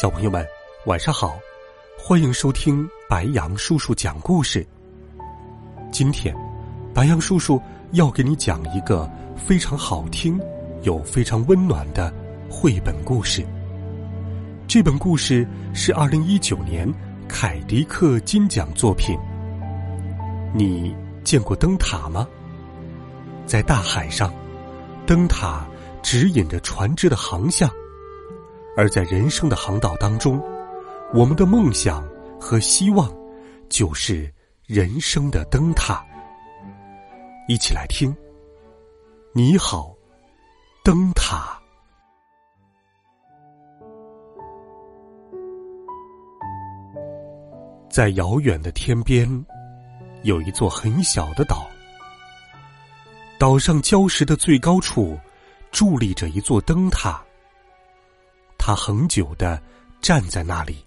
小朋友们，晚上好！欢迎收听白羊叔叔讲故事。今天，白羊叔叔要给你讲一个非常好听又非常温暖的绘本故事。这本故事是二零一九年凯迪克金奖作品。你见过灯塔吗？在大海上，灯塔指引着船只的航向。而在人生的航道当中，我们的梦想和希望，就是人生的灯塔。一起来听。你好，灯塔。在遥远的天边，有一座很小的岛。岛上礁石的最高处，伫立着一座灯塔。他恒久的站在那里，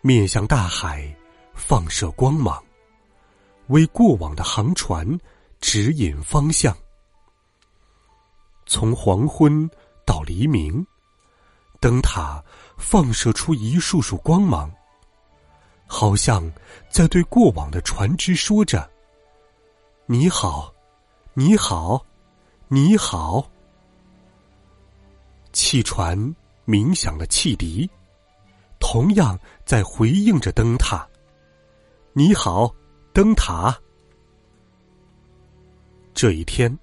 面向大海，放射光芒，为过往的航船指引方向。从黄昏到黎明，灯塔放射出一束束光芒，好像在对过往的船只说着：“你好，你好，你好。”汽船。鸣响了汽笛，同样在回应着灯塔。你好，灯塔。这一天，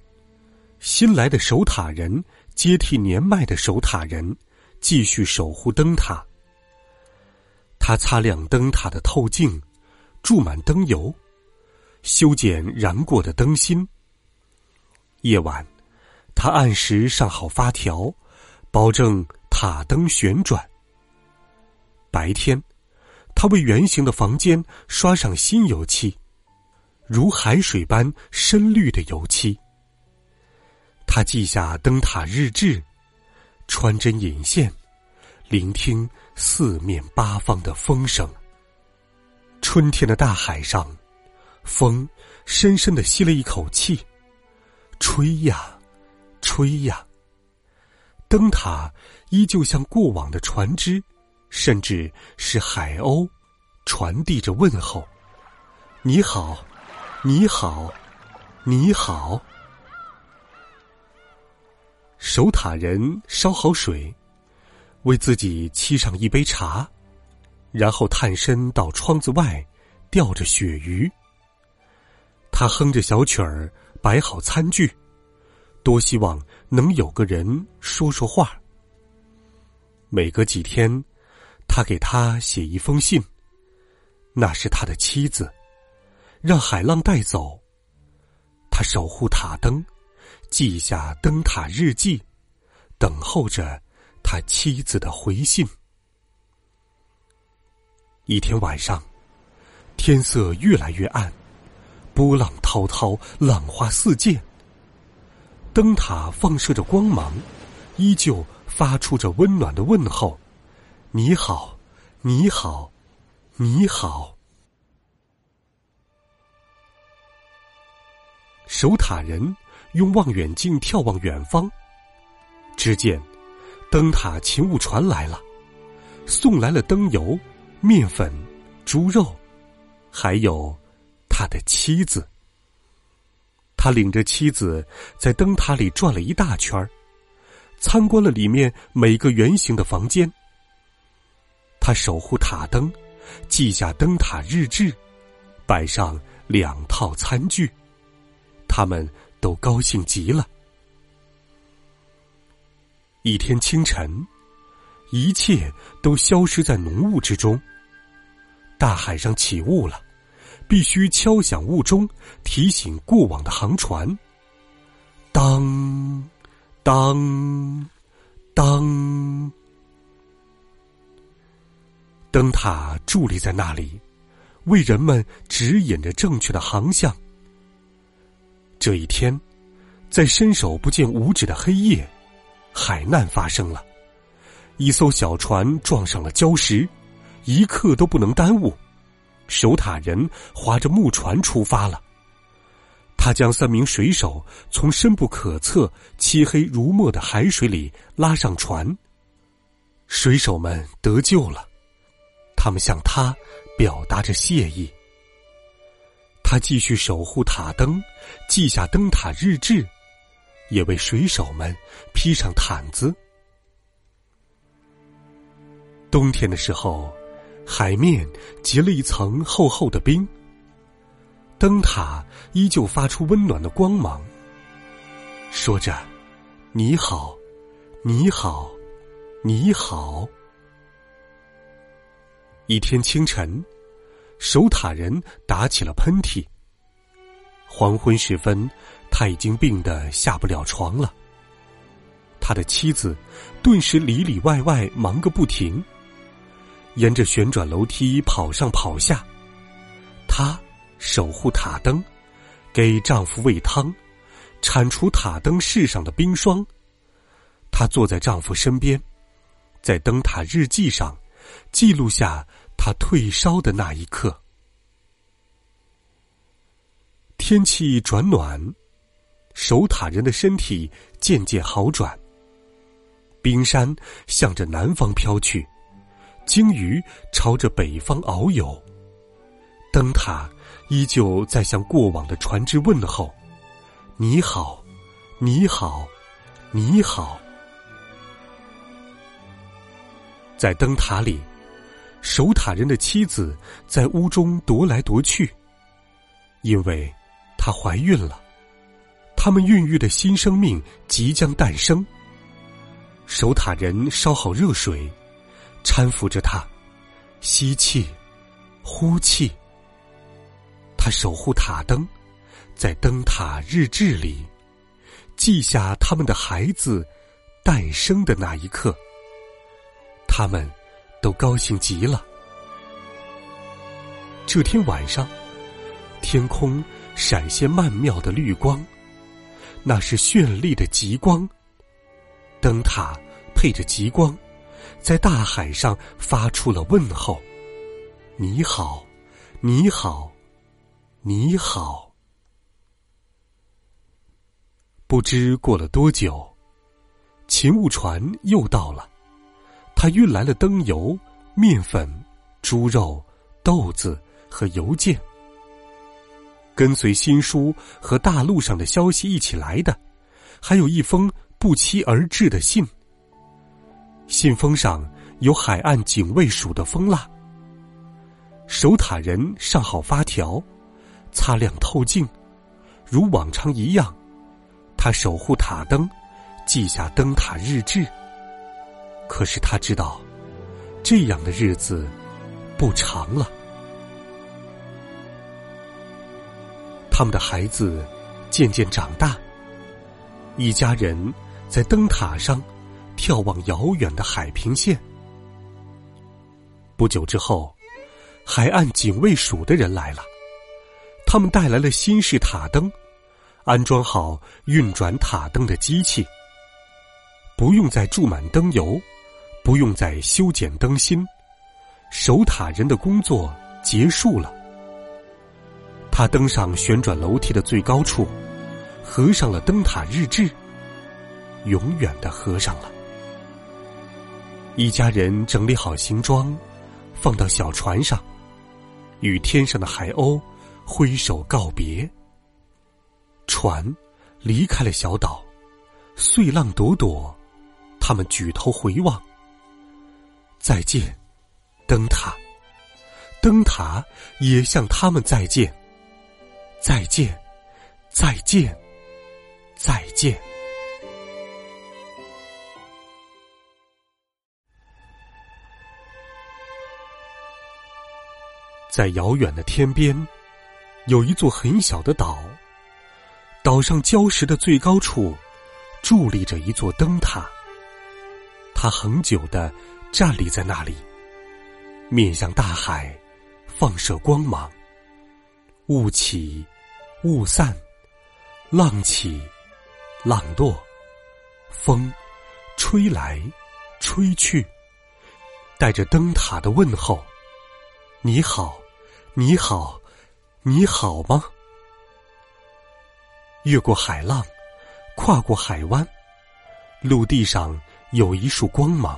新来的守塔人接替年迈的守塔人，继续守护灯塔。他擦亮灯塔的透镜，注满灯油，修剪燃过的灯芯。夜晚，他按时上好发条，保证。塔灯旋转。白天，他为圆形的房间刷上新油漆，如海水般深绿的油漆。他记下灯塔日志，穿针引线，聆听四面八方的风声。春天的大海上，风深深的吸了一口气，吹呀，吹呀。灯塔依旧向过往的船只，甚至是海鸥，传递着问候：“你好，你好，你好。”守塔人烧好水，为自己沏上一杯茶，然后探身到窗子外，钓着鳕鱼。他哼着小曲儿，摆好餐具。多希望能有个人说说话。每隔几天，他给他写一封信，那是他的妻子，让海浪带走。他守护塔灯，记下灯塔日记，等候着他妻子的回信。一天晚上，天色越来越暗，波浪滔滔，浪花四溅。灯塔放射着光芒，依旧发出着温暖的问候：“你好，你好，你好。”守塔人用望远镜眺望远方，只见灯塔勤务船来了，送来了灯油、面粉、猪肉，还有他的妻子。他领着妻子在灯塔里转了一大圈儿，参观了里面每个圆形的房间。他守护塔灯，记下灯塔日志，摆上两套餐具，他们都高兴极了。一天清晨，一切都消失在浓雾之中，大海上起雾了。必须敲响雾钟，提醒过往的航船。当，当，当，灯塔伫立在那里，为人们指引着正确的航向。这一天，在伸手不见五指的黑夜，海难发生了，一艘小船撞上了礁石，一刻都不能耽误。守塔人划着木船出发了。他将三名水手从深不可测、漆黑如墨的海水里拉上船。水手们得救了，他们向他表达着谢意。他继续守护塔灯，记下灯塔日志，也为水手们披上毯子。冬天的时候，海面结了一层厚厚的冰。灯塔依旧发出温暖的光芒，说着：“你好，你好，你好。”一天清晨，守塔人打起了喷嚏。黄昏时分，他已经病得下不了床了。他的妻子顿时里里外外忙个不停，沿着旋转楼梯跑上跑下，她。守护塔灯，给丈夫喂汤，铲除塔灯饰上的冰霜。她坐在丈夫身边，在灯塔日记上记录下她退烧的那一刻。天气转暖，守塔人的身体渐渐好转。冰山向着南方飘去，鲸鱼朝着北方遨游，灯塔。依旧在向过往的船只问候：“你好，你好，你好。”在灯塔里，守塔人的妻子在屋中踱来踱去，因为她怀孕了，他们孕育的新生命即将诞生。守塔人烧好热水，搀扶着她，吸气，呼气。他守护塔灯，在灯塔日志里记下他们的孩子诞生的那一刻。他们都高兴极了。这天晚上，天空闪现曼妙的绿光，那是绚丽的极光。灯塔配着极光，在大海上发出了问候：“你好，你好。”你好。不知过了多久，勤务船又到了，他运来了灯油、面粉、猪肉、豆子和邮件。跟随新书和大陆上的消息一起来的，还有一封不期而至的信。信封上有海岸警卫署的封蜡。守塔人上好发条。擦亮透镜，如往常一样，他守护塔灯，记下灯塔日志。可是他知道，这样的日子不长了。他们的孩子渐渐长大，一家人在灯塔上眺望遥远的海平线。不久之后，海岸警卫署的人来了。他们带来了新式塔灯，安装好运转塔灯的机器，不用再注满灯油，不用再修剪灯芯，守塔人的工作结束了。他登上旋转楼梯的最高处，合上了灯塔日志，永远的合上了。一家人整理好行装，放到小船上，与天上的海鸥。挥手告别，船离开了小岛，碎浪朵朵，他们举头回望。再见，灯塔，灯塔也向他们再见。再见，再见，再见。在遥远的天边。有一座很小的岛，岛上礁石的最高处，伫立着一座灯塔。它恒久的站立在那里，面向大海，放射光芒。雾起，雾散，浪起，浪落，风吹来，吹去，带着灯塔的问候：“你好，你好，你好吗？”越过海浪，跨过海湾，陆地上有一束光芒，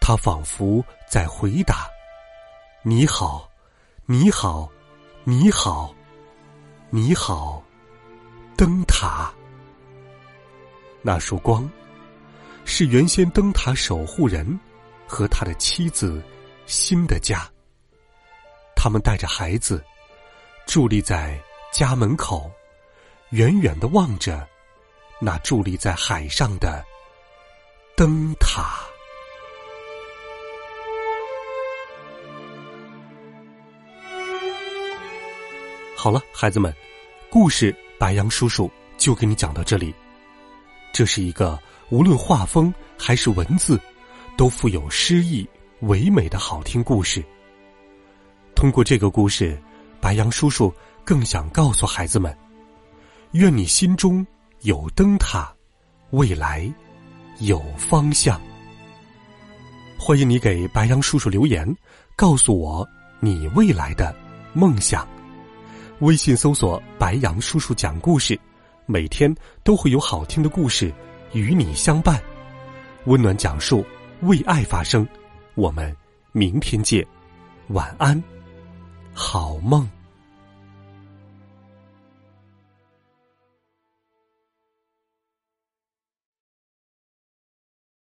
它仿佛在回答：“你好，你好，你好，你好，灯塔。”那束光，是原先灯塔守护人和他的妻子新的家。他们带着孩子，伫立在家门口。远远的望着那伫立在海上的灯塔。好了，孩子们，故事白杨叔叔就给你讲到这里。这是一个无论画风还是文字都富有诗意、唯美的好听故事。通过这个故事，白杨叔叔更想告诉孩子们。愿你心中有灯塔，未来有方向。欢迎你给白杨叔叔留言，告诉我你未来的梦想。微信搜索“白杨叔叔讲故事”，每天都会有好听的故事与你相伴，温暖讲述，为爱发声。我们明天见，晚安，好梦。